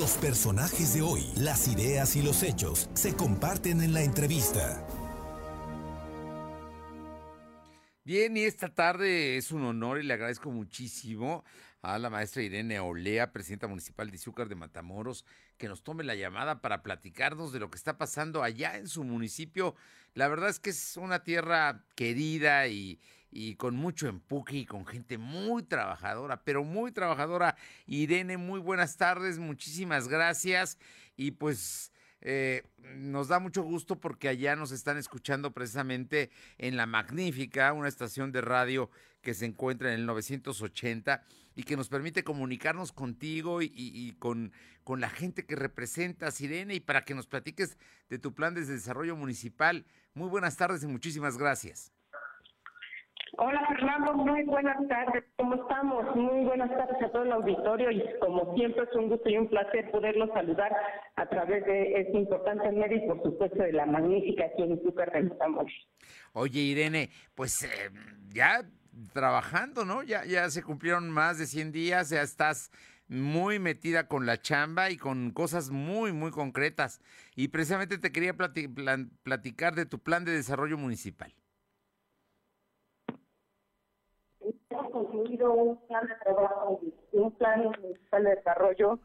Los personajes de hoy, las ideas y los hechos se comparten en la entrevista. Bien, y esta tarde es un honor y le agradezco muchísimo a la maestra Irene Olea, presidenta municipal de Izúcar de Matamoros, que nos tome la llamada para platicarnos de lo que está pasando allá en su municipio. La verdad es que es una tierra querida y, y con mucho empuje y con gente muy trabajadora, pero muy trabajadora. Irene, muy buenas tardes, muchísimas gracias y pues eh, nos da mucho gusto porque allá nos están escuchando precisamente en La Magnífica, una estación de radio que se encuentra en el 980 y que nos permite comunicarnos contigo y, con, con, la gente que representa Sirene y para que nos platiques de tu plan de desarrollo municipal. Muy buenas tardes y muchísimas gracias. Hola Fernando, muy buenas tardes. ¿Cómo estamos? Muy buenas tardes a todo el auditorio y como siempre es un gusto y un placer poderlos saludar a través de este importante medio y por supuesto de la magnífica aquí en Super Oye Irene, pues eh, ya trabajando, ¿no? Ya, ya se cumplieron más de 100 días, ya estás muy metida con la chamba y con cosas muy, muy concretas. Y precisamente te quería platicar de tu plan de desarrollo municipal. Concluido un plan de trabajo, un plan municipal de desarrollo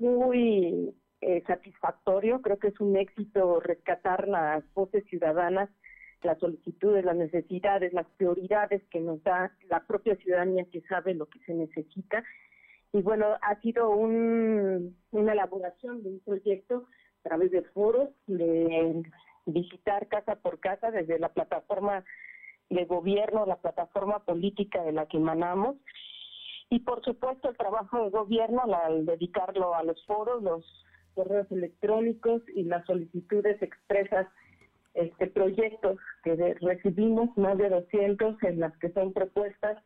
muy eh, satisfactorio. Creo que es un éxito rescatar las voces ciudadanas, las solicitudes, las necesidades, las prioridades que nos da la propia ciudadanía que sabe lo que se necesita. Y bueno, ha sido un, una elaboración de un proyecto a través de foros, de visitar casa por casa desde la plataforma de gobierno, la plataforma política de la que emanamos. Y por supuesto el trabajo de gobierno al dedicarlo a los foros, los correos electrónicos y las solicitudes expresas, este proyectos que recibimos, más de 200 en las que son propuestas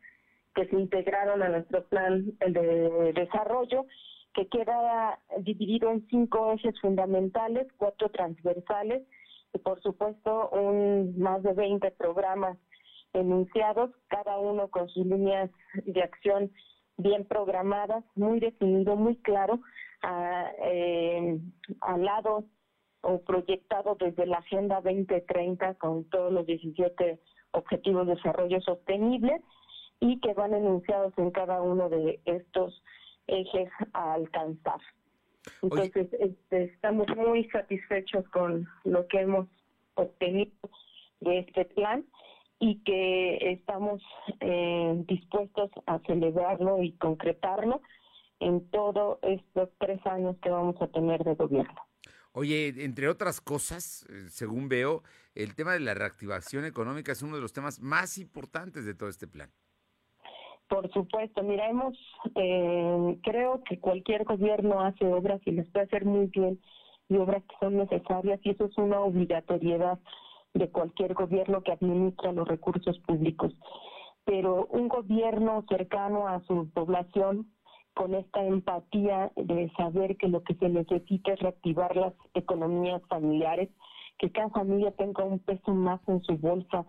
que se integraron a nuestro plan de desarrollo, que queda dividido en cinco ejes fundamentales, cuatro transversales y por supuesto un más de 20 programas enunciados, cada uno con sus líneas de acción bien programadas, muy definido, muy claro, eh, al lado o proyectado desde la Agenda 2030 con todos los 17 Objetivos de Desarrollo Sostenible y que van enunciados en cada uno de estos ejes a alcanzar. Entonces, este, estamos muy satisfechos con lo que hemos obtenido de este plan y que estamos eh, dispuestos a celebrarlo y concretarlo en todos estos tres años que vamos a tener de gobierno. Oye, entre otras cosas, eh, según veo, el tema de la reactivación económica es uno de los temas más importantes de todo este plan. Por supuesto, mira, hemos, eh, creo que cualquier gobierno hace obras y les puede hacer muy bien y obras que son necesarias y eso es una obligatoriedad de cualquier gobierno que administra los recursos públicos. Pero un gobierno cercano a su población, con esta empatía de saber que lo que se necesita es reactivar las economías familiares, que cada familia tenga un peso más en su bolsa,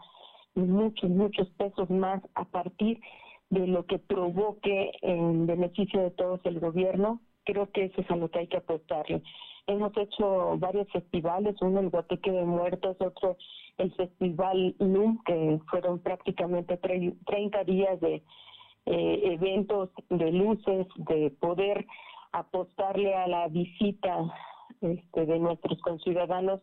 muchos, muchos pesos más a partir de lo que provoque en beneficio de todos el gobierno, creo que eso es a lo que hay que apostarle. Hemos hecho varios festivales, uno el Guateque de Muertos, otro el Festival LUM, que fueron prácticamente 30 días de eh, eventos de luces, de poder apostarle a la visita este, de nuestros conciudadanos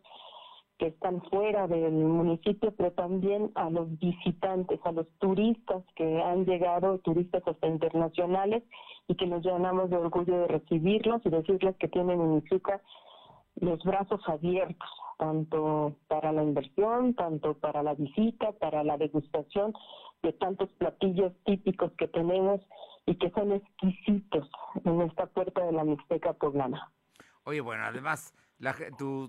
que están fuera del municipio, pero también a los visitantes, a los turistas que han llegado, turistas hasta internacionales, y que nos llenamos de orgullo de recibirlos y decirles que tienen en los brazos abiertos, tanto para la inversión, tanto para la visita, para la degustación de tantos platillos típicos que tenemos y que son exquisitos en esta puerta de la Mixteca poblana. Oye, bueno, además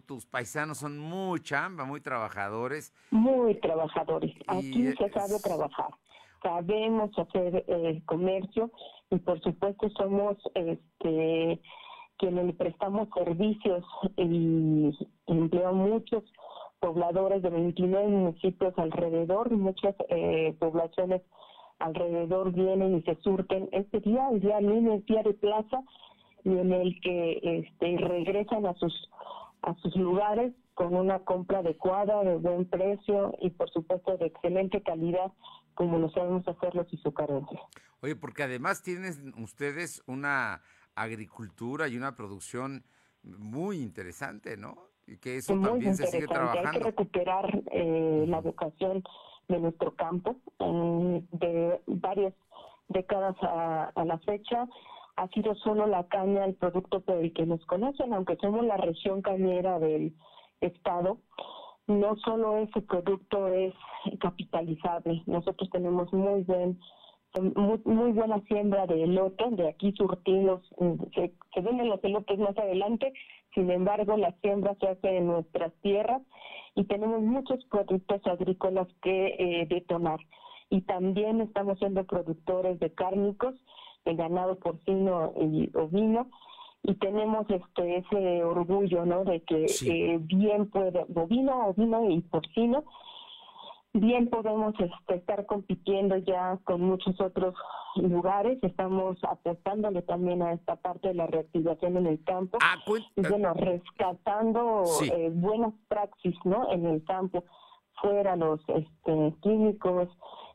tus paisanos son muy chamba, muy trabajadores. Muy trabajadores. Aquí se sabe trabajar. Sabemos hacer eh, comercio y por supuesto somos este quienes le prestamos servicios y empleo muchos pobladores de 29 municipios alrededor, muchas eh, poblaciones alrededor vienen y se surten este día, el día lunes, día de plaza, y en el que este, regresan a sus a sus lugares con una compra adecuada, de buen precio y por supuesto de excelente calidad, como lo sabemos hacer los izucarenses. Oye, porque además tienen ustedes una agricultura y una producción muy interesante, ¿no? Y que eso también se sigue trabajando. Hay que recuperar eh, la vocación de nuestro campo de varias décadas a, a la fecha ha sido solo la caña el producto por el que nos conocen, aunque somos la región cañera del estado, no solo ese producto es capitalizable, nosotros tenemos muy buen muy, buena siembra de elote, de aquí surtidos, se, se venden los elotes más adelante, sin embargo la siembra se hace en nuestras tierras y tenemos muchos productos agrícolas que eh, detonar. Y también estamos siendo productores de cárnicos, de ganado porcino y ovino, y tenemos este ese orgullo no de que eh, bien puede bovino ovino y porcino bien podemos este, estar compitiendo ya con muchos otros lugares. Estamos apostándole también a esta parte de la reactivación en el campo ah, y bueno rescatando eh, buenas praxis no en el campo fuera los este, químicos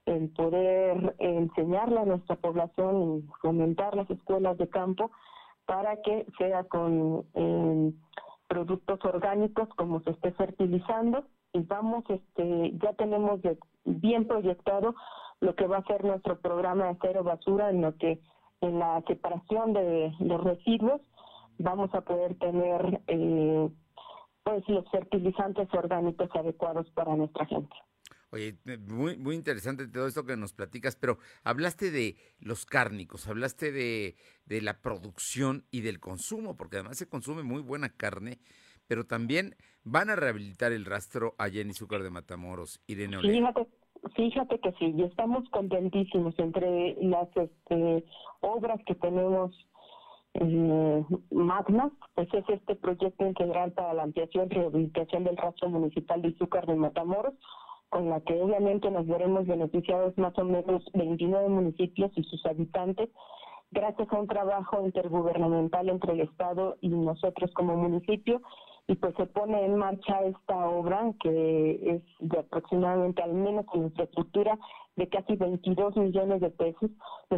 el poder enseñarle a nuestra población y fomentar las escuelas de campo para que sea con eh, productos orgánicos como se esté fertilizando y vamos, este, ya tenemos bien proyectado lo que va a ser nuestro programa de cero basura en lo que en la separación de los residuos vamos a poder tener eh, pues los fertilizantes orgánicos adecuados para nuestra gente. Oye, muy, muy interesante todo esto que nos platicas, pero hablaste de los cárnicos, hablaste de, de la producción y del consumo, porque además se consume muy buena carne, pero también van a rehabilitar el rastro allá en Izúcar de Matamoros, Irene Olea. Fíjate, que sí, y estamos contentísimos entre las este, obras que tenemos eh, magnas, pues es este proyecto integral para la ampliación y rehabilitación del rastro municipal de Izúcar de Matamoros, con la que obviamente nos veremos beneficiados más o menos 29 municipios y sus habitantes, gracias a un trabajo intergubernamental entre el Estado y nosotros como municipio, y pues se pone en marcha esta obra que es de aproximadamente, al menos con infraestructura, de casi 22 millones de pesos,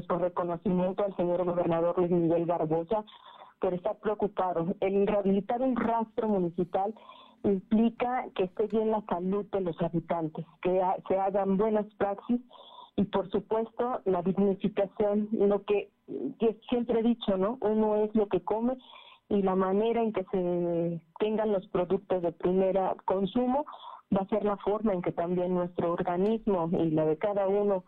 por reconocimiento al señor gobernador Luis Miguel Barbosa por estar preocupado. El rehabilitar un rastro municipal implica que esté bien la salud de los habitantes, que se hagan buenas praxis y por supuesto la dignificación, lo que siempre he dicho, ¿no? Uno es lo que come y la manera en que se tengan los productos de primera consumo va a ser la forma en que también nuestro organismo y la de cada uno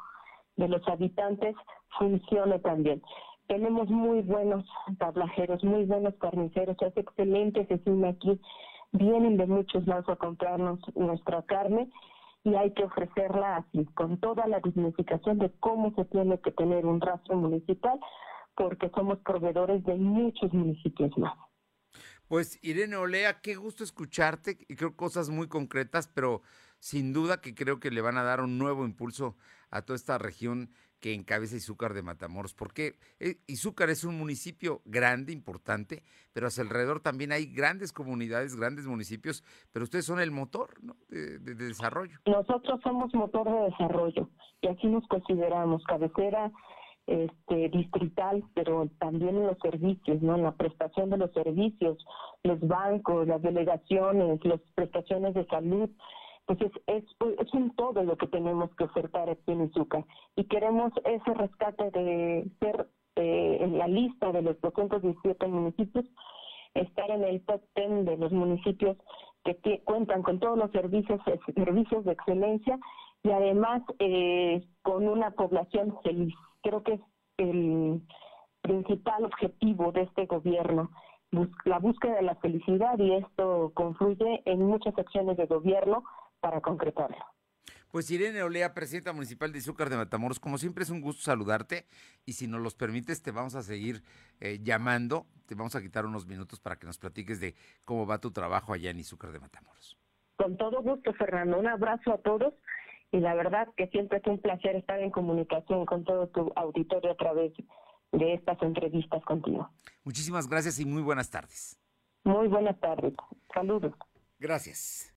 de los habitantes funcione también. Tenemos muy buenos tablajeros, muy buenos carniceros, es excelente cecina aquí vienen de muchos lados a comprarnos nuestra carne y hay que ofrecerla así, con toda la dignificación de cómo se tiene que tener un rastro municipal, porque somos proveedores de muchos municipios más. Pues Irene Olea, qué gusto escucharte y creo cosas muy concretas, pero sin duda que creo que le van a dar un nuevo impulso a toda esta región que encabeza Izúcar de Matamoros, porque eh, Izúcar es un municipio grande, importante, pero a su alrededor también hay grandes comunidades, grandes municipios, pero ustedes son el motor de, desarrollo. Nosotros somos motor de desarrollo y aquí nos consideramos cabecera este, distrital, pero también en los servicios, ¿no? En la prestación de los servicios, los bancos, las delegaciones, las prestaciones de salud, pues es, un todo lo que tenemos que ofertar aquí en Izúcar. Y queremos ese rescate de ser eh, en la lista de los 217 municipios, estar en el top 10 de los municipios que, cuentan con todos los servicios, servicios de excelencia y además eh, con una población feliz. Creo que es el principal objetivo de este gobierno, la búsqueda de la felicidad y esto confluye en muchas acciones de gobierno para concretarlo. Pues Irene Olea, presidenta municipal de Izúcar de Matamoros, como siempre es un gusto saludarte y si nos los permites te vamos a seguir eh, llamando, te vamos a quitar unos minutos para que nos platiques de cómo va tu trabajo allá en Izúcar de Matamoros. Con todo gusto, Fernando. Un abrazo a todos y la verdad que siempre es un placer estar en comunicación con todo tu auditorio a través de estas entrevistas contigo. Muchísimas gracias y muy buenas tardes. Muy buenas tardes. Saludos. Gracias.